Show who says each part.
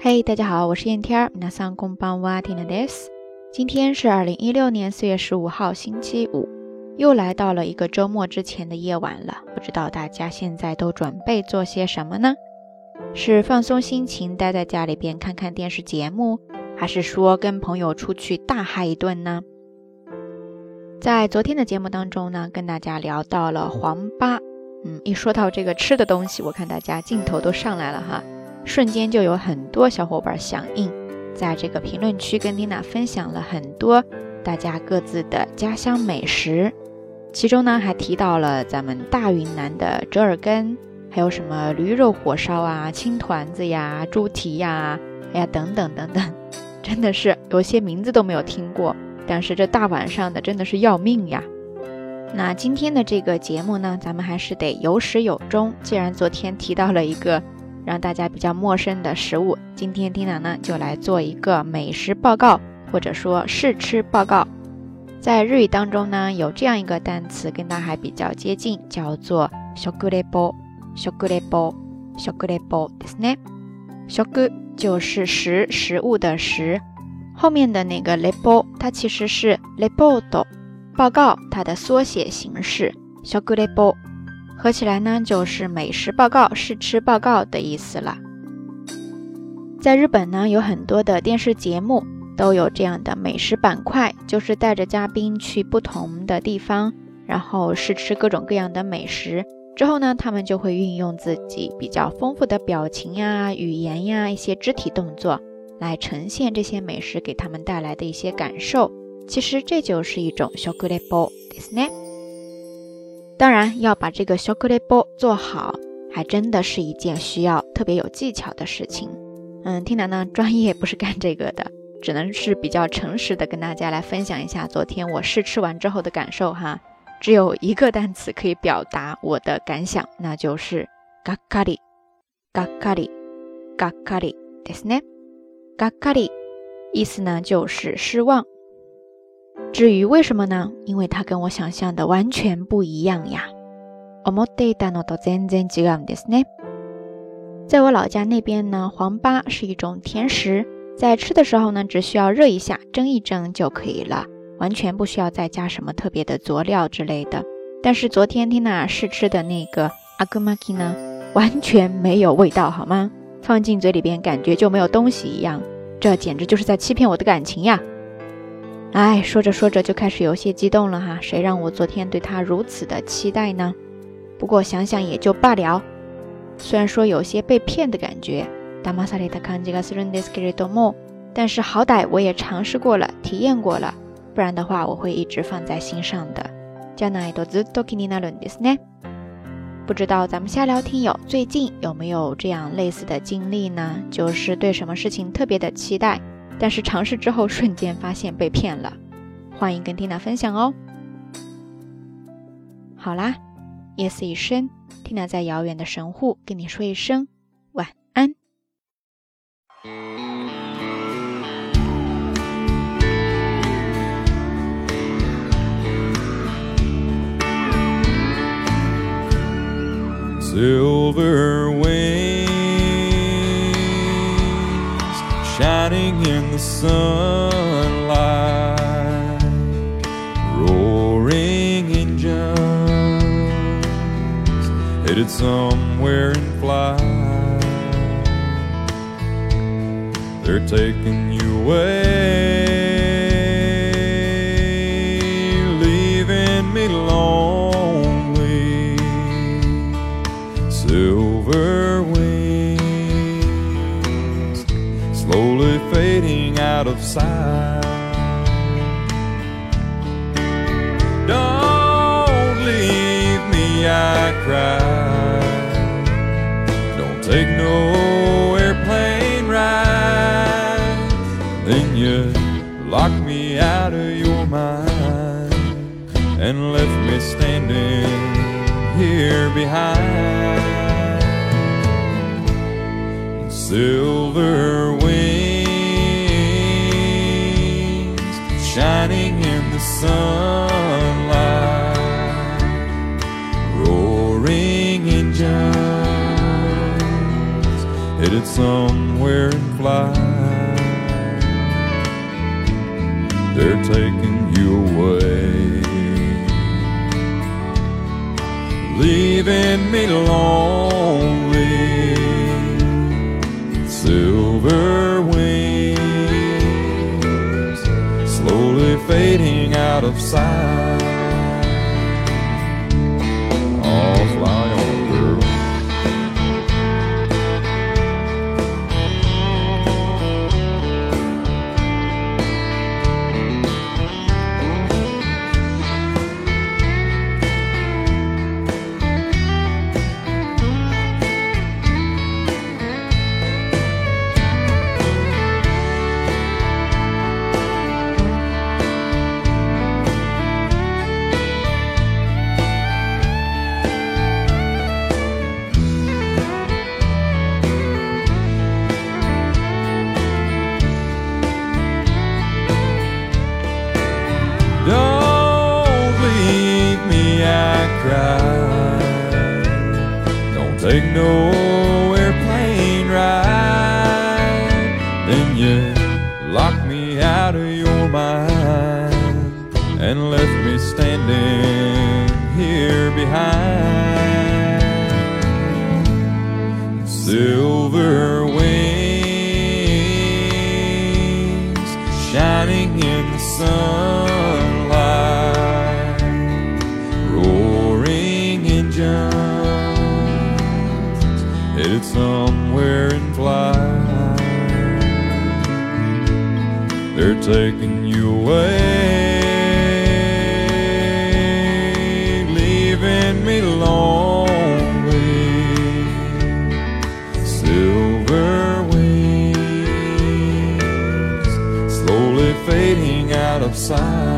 Speaker 1: 嘿，大家好，我是燕天儿。皆さんこんばんは、ティナです。今天是二零一六年四月十五号，星期五，又来到了一个周末之前的夜晚了。不知道大家现在都准备做些什么呢？是放松心情，待在家里边看看电视节目，还是说跟朋友出去大嗨一顿呢？在昨天的节目当中呢，跟大家聊到了黄粑。嗯，一说到这个吃的东西，我看大家劲头都上来了哈， 瞬间就有很多小伙伴响应，在这个评论区跟蒂娜分享了很多大家各自的家乡美食，其中呢还提到了咱们大云南的折耳根，还有什么驴肉火烧啊、青团子呀、猪蹄呀，哎呀等等等等，真的是有些名字都没有听过，但是这大晚上的真的是要命呀。那今天的这个节目呢，咱们还是得有始有终。既然昨天提到了一个让大家比较陌生的食物，今天丁娜呢就来做一个美食报告，或者说试吃报告。在日语当中呢，有这样一个单词跟它还比较接近，叫做 “shokurebo”。shokurebo，shokurebo，ですね。shoku 就是食食物的食，后面的那个 rebo 它其实是 report。报告它的缩写形式 s h o k u r e b o 合起来呢就是美食报告、试吃报告的意思了。在日本呢，有很多的电视节目都有这样的美食板块，就是带着嘉宾去不同的地方，然后试吃各种各样的美食。之后呢，他们就会运用自己比较丰富的表情呀、语言呀、一些肢体动作来呈现这些美食给他们带来的一些感受。其实这就是一种小格雷波，对不对？当然，要把这个小格雷波做好，还真的是一件需要特别有技巧的事情。嗯，缇娜呢，专业不是干这个的，只能是比较诚实的跟大家来分享一下昨天我试吃完之后的感受哈。只有一个单词可以表达我的感想，那就是嘎卡里，嘎卡里，嘎卡里，对不对？嘎卡里，意思呢就是失望。至于为什么呢？因为它跟我想象的完全不一样呀。在我老家那边呢，黄粑是一种甜食，在吃的时候呢，只需要热一下，蒸一蒸就可以了，完全不需要再加什么特别的佐料之类的。但是昨天缇娜试吃的那个阿古玛基呢，完全没有味道，好吗？放进嘴里边感觉就没有东西一样，这简直就是在欺骗我的感情呀！哎，说着说着就开始有些激动了哈，谁让我昨天对他如此的期待呢？不过想想也就罢了，虽然说有些被骗的感觉，但是好歹我也尝试过了，体验过了，不然的话我会一直放在心上的。不知道咱们瞎聊听友最近有没有这样类似的经历呢？就是对什么事情特别的期待。但是尝试之后，瞬间发现被骗了。欢迎跟缇娜分享哦。好啦，夜色已深，缇娜在遥远的神户跟你说一声晚安。Sunlight, roaring engines headed somewhere in flight. They're taking you away, out of sight. Don't leave me, I cry. Don't take no airplane ride. Then you lock me out of your mind and left me standing here behind silver headed
Speaker 2: somewhere and fly. They're taking you away, leaving me lonely. Silver wings slowly fading out of sight. Take no airplane ride. Then you lock me out of your mind and left me standing here behind. Silver headed somewhere in flight. They're taking you away, leaving me lonely. Silver wings slowly fading out of sight.